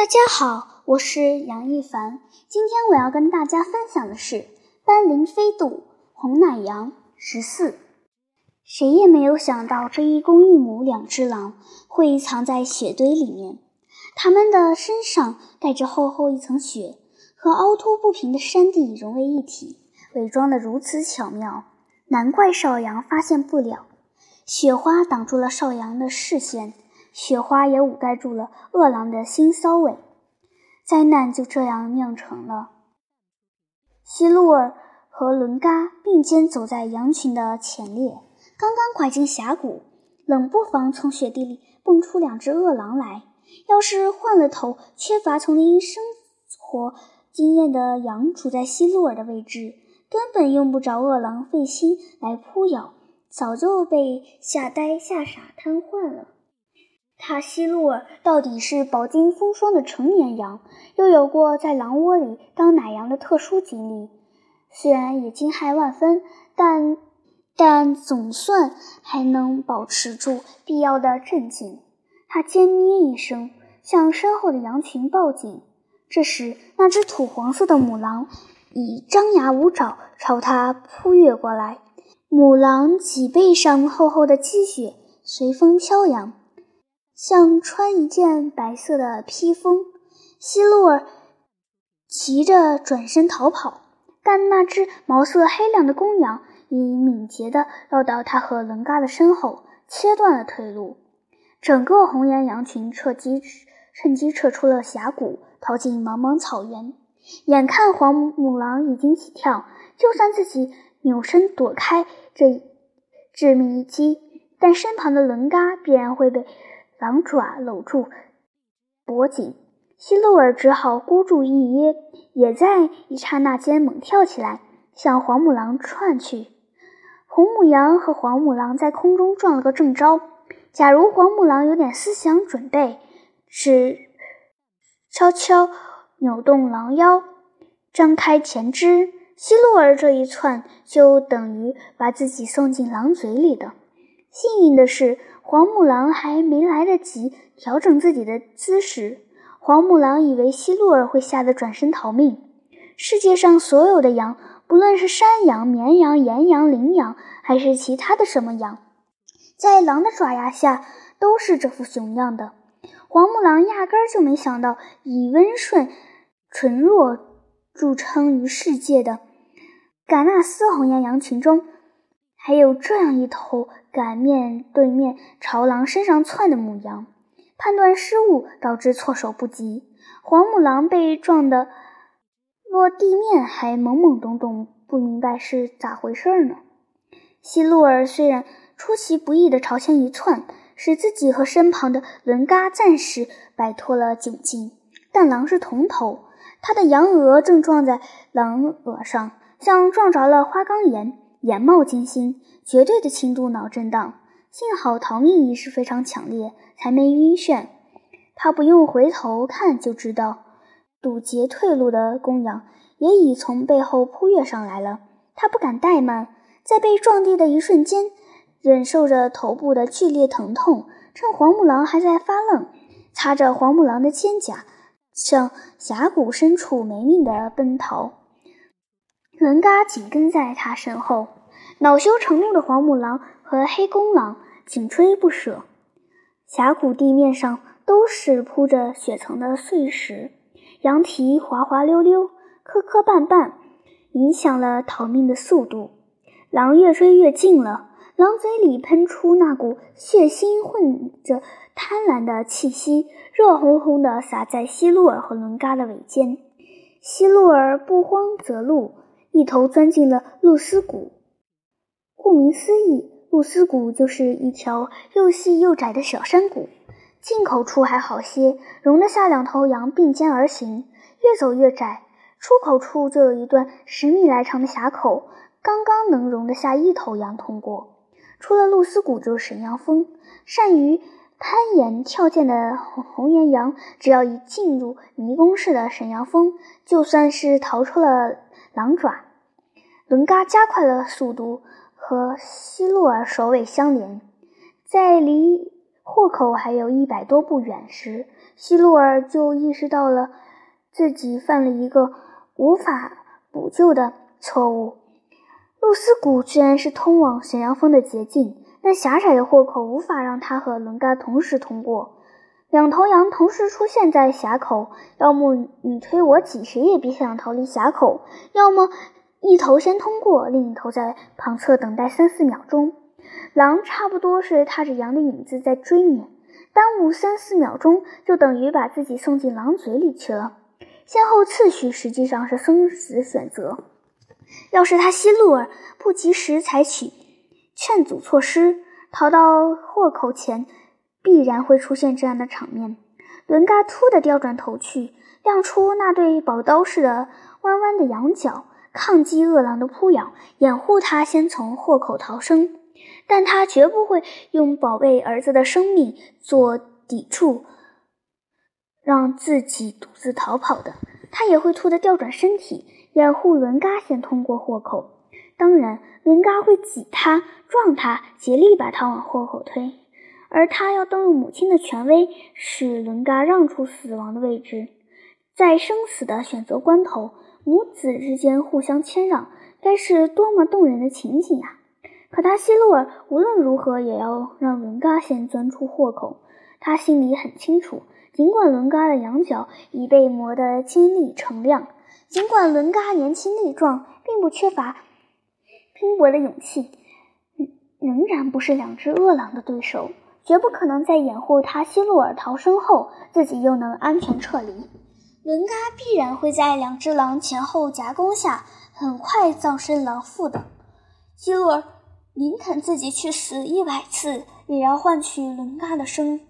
大家好，我是杨一凡。今天我要跟大家分享的是斑羚飞渡红奶羊十四。谁也没有想到，这一公一母两只狼会藏在雪堆里面。它们的身上带着厚厚一层雪，和凹凸不平的山地融为一体，伪装得如此巧妙，难怪少阳发现不了。雪花挡住了少阳的视线。雪花也捂盖住了饿狼的腥骚味，灾难就这样酿成了。希洛尔和伦嘎并肩走在羊群的前列，刚刚拐进峡谷，冷不防从雪地里蹦出两只饿狼来。要是换了头缺乏丛林生活经验的羊处在希洛尔的位置，根本用不着饿狼费心来扑咬，早就被吓呆、吓傻、瘫痪了。他希洛尔到底是饱经风霜的成年羊，又有过在狼窝里当奶羊的特殊经历，虽然也惊骇万分，但但总算还能保持住必要的镇静。他尖咩一声，向身后的羊群报警。这时，那只土黄色的母狼已张牙舞爪朝他扑跃过来，母狼脊背上厚厚的积雪随风飘扬。像穿一件白色的披风，希洛尔急着转身逃跑，但那只毛色黑亮的公羊已敏捷地绕到他和伦嘎的身后，切断了退路。整个红岩羊群趁机趁机撤出了峡谷，逃进茫茫草原。眼看黄母狼已经起跳，就算自己扭身躲开这致命一击，但身旁的伦嘎必然会被。狼爪搂住脖颈，希洛尔只好孤注一掷，也在一刹那间猛跳起来，向黄母狼窜去。红母羊和黄母狼在空中撞了个正着。假如黄母狼有点思想准备，只悄悄扭动狼腰，张开前肢，希洛尔这一窜就等于把自己送进狼嘴里的。幸运的是。黄母狼还没来得及调整自己的姿势，黄母狼以为希洛尔会吓得转身逃命。世界上所有的羊，不论是山羊、绵羊、岩羊、羚羊，还是其他的什么羊，在狼的爪牙下都是这副熊样的。黄母狼压根儿就没想到，以温顺、纯弱著称于世界的嘎纳斯红岩羊群中。还有这样一头敢面对面朝狼身上窜的母羊，判断失误导致措手不及，黄母狼被撞得落地面还懵懵懂懂，不明白是咋回事呢。希洛尔虽然出其不意地朝前一窜，使自己和身旁的伦嘎暂时摆脱了窘境，但狼是铜头，他的羊额正撞在狼额上，像撞着了花岗岩。眼冒金星，绝对的轻度脑震荡。幸好逃命意识非常强烈，才没晕眩。他不用回头看就知道，堵截退路的公羊也已从背后扑跃上来了。他不敢怠慢，在被撞地的一瞬间，忍受着头部的剧烈疼痛，趁黄母狼还在发愣，擦着黄母狼的肩胛，向峡谷深处没命地奔逃。伦嘎紧跟在他身后，恼羞成怒的黄母狼和黑公狼紧追不舍。峡谷地面上都是铺着雪层的碎石，羊蹄滑滑溜溜，磕磕绊绊，影响了逃命的速度。狼越追越近了，狼嘴里喷出那股血腥混着贪婪的气息，热烘烘地洒在希洛尔和伦嘎的尾尖。希洛尔不慌则路。一头钻进了露丝谷。顾名思义，露丝谷就是一条又细又窄的小山谷。进口处还好些，容得下两头羊并肩而行。越走越窄，出口处就有一段十米来长的峡口，刚刚能容得下一头羊通过。出了露丝谷就是神阳峰。善于攀岩跳涧的红岩羊，只要一进入迷宫似的神阳峰，就算是逃出了。狼爪，伦嘎加快了速度，和希洛尔首尾相连，在离豁口还有一百多步远时，希洛尔就意识到了自己犯了一个无法补救的错误。露丝谷虽然是通往悬崖峰的捷径，但狭窄的豁口无法让他和伦嘎同时通过。两头羊同时出现在峡口，要么你推我挤，谁也别想逃离峡口；要么一头先通过，另一头在旁侧等待三四秒钟。狼差不多是踏着羊的影子在追你，耽误三四秒钟就等于把自己送进狼嘴里去了。先后次序实际上是生死选择。要是他希路尔不及时采取劝阻措施，逃到豁口前，必然会出现这样的场面：伦嘎突地调转头去，亮出那对宝刀似的弯弯的羊角，抗击恶狼的扑咬，掩护他先从豁口逃生。但他绝不会用宝贝儿子的生命做抵触，让自己独自逃跑的。他也会突地调转身体，掩护伦嘎先通过豁口。当然，伦嘎会挤他、撞他，竭力把他往豁口推。而他要动用母亲的权威，使伦嘎让出死亡的位置。在生死的选择关头，母子之间互相谦让，该是多么动人的情景啊！可他希洛尔无论如何也要让伦嘎先钻出豁口。他心里很清楚，尽管伦嘎的羊角已被磨得尖利澄亮，尽管伦嘎年轻力壮，并不缺乏拼搏的勇气，仍然不是两只恶狼的对手，绝不可能在掩护他希洛尔逃生后，自己又能安全撤离。伦嘎必然会在两只狼前后夹攻下，很快葬身狼腹的。希洛尔。宁肯自己去死一百次，也要换取伦嘎的生。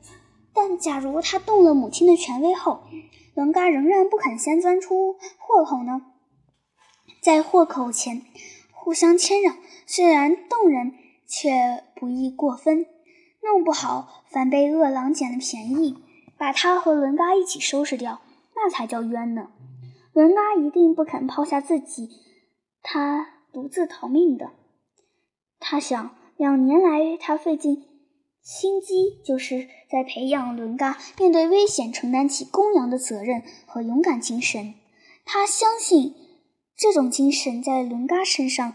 但假如他动了母亲的权威后，伦嘎仍然不肯先钻出豁口呢？在豁口前互相谦让，虽然动人，却不易过分。弄不好反被恶狼捡了便宜，把他和伦嘎一起收拾掉，那才叫冤呢。伦嘎一定不肯抛下自己，他独自逃命的。他想，两年来他费尽心机，就是在培养伦嘎面对危险承担起公羊的责任和勇敢精神。他相信这种精神在伦嘎身上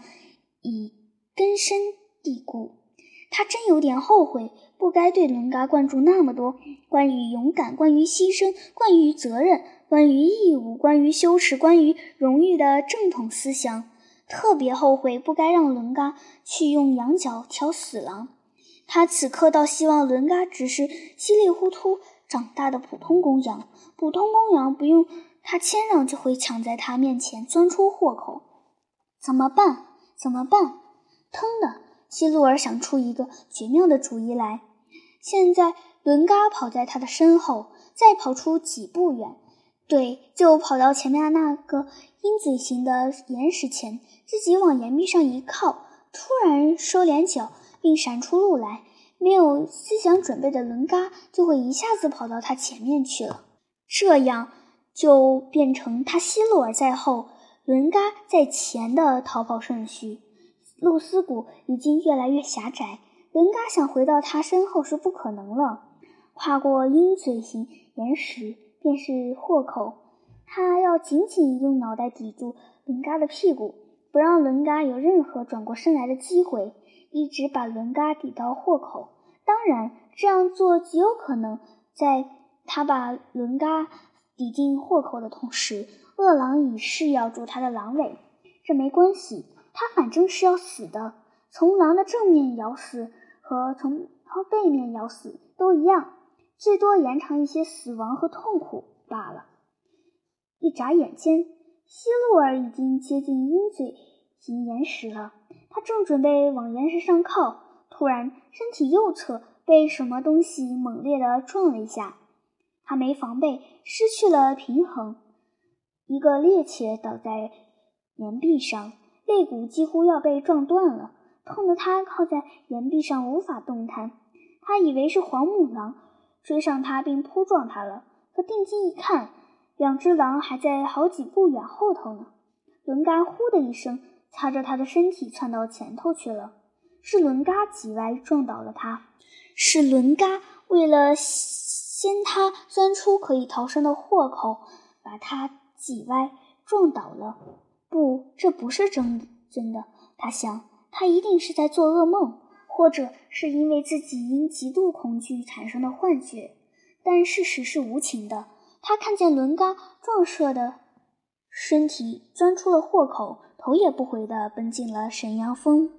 已根深蒂固。他真有点后悔，不该对伦嘎灌注那么多关于勇敢、关于牺牲、关于责任、关于义务、关于羞耻、关于荣誉的正统思想。特别后悔不该让伦嘎去用羊角挑死狼。他此刻倒希望伦嘎只是稀里糊涂长大的普通公羊，普通公羊不用他谦让就会抢在他面前钻出豁口。怎么办？怎么办？腾的，希洛尔想出一个绝妙的主意来。现在伦嘎跑在他的身后，再跑出几步远。对，就跑到前面那个鹰嘴形的岩石前，自己往岩壁上一靠，突然收敛脚，并闪出路来。没有思想准备的伦嘎就会一下子跑到他前面去了，这样就变成他希洛尔在后，伦嘎在前的逃跑顺序。露丝谷已经越来越狭窄，伦嘎想回到他身后是不可能了。跨过鹰嘴形岩石。便是豁口，他要紧紧用脑袋抵住伦嘎的屁股，不让伦嘎有任何转过身来的机会，一直把伦嘎抵到豁口。当然，这样做极有可能在他把伦嘎抵进豁口的同时，恶狼已是咬住他的狼尾。这没关系，他反正是要死的。从狼的正面咬死和从它背面咬死都一样。最多延长一些死亡和痛苦罢了。一眨眼间，希洛尔已经接近鹰嘴型岩石了。他正准备往岩石上靠，突然身体右侧被什么东西猛烈地撞了一下。他没防备，失去了平衡，一个趔趄倒在岩壁上，肋骨几乎要被撞断了，痛得他靠在岩壁上无法动弹。他以为是黄母狼。追上他并扑撞他了，可定睛一看，两只狼还在好几步远后头呢。伦嘎呼的一声，擦着他的身体窜到前头去了。是伦嘎挤歪撞倒了他，是伦嘎为了先他钻出可以逃生的豁口，把他挤歪撞倒了。不，这不是真真的。他想，他一定是在做噩梦，或者是因为自己因极度恐惧产生的幻觉。但事实是无情的，他看见伦嘎壮硕的身体钻出了豁口，头也不回地奔进了沈阳峰。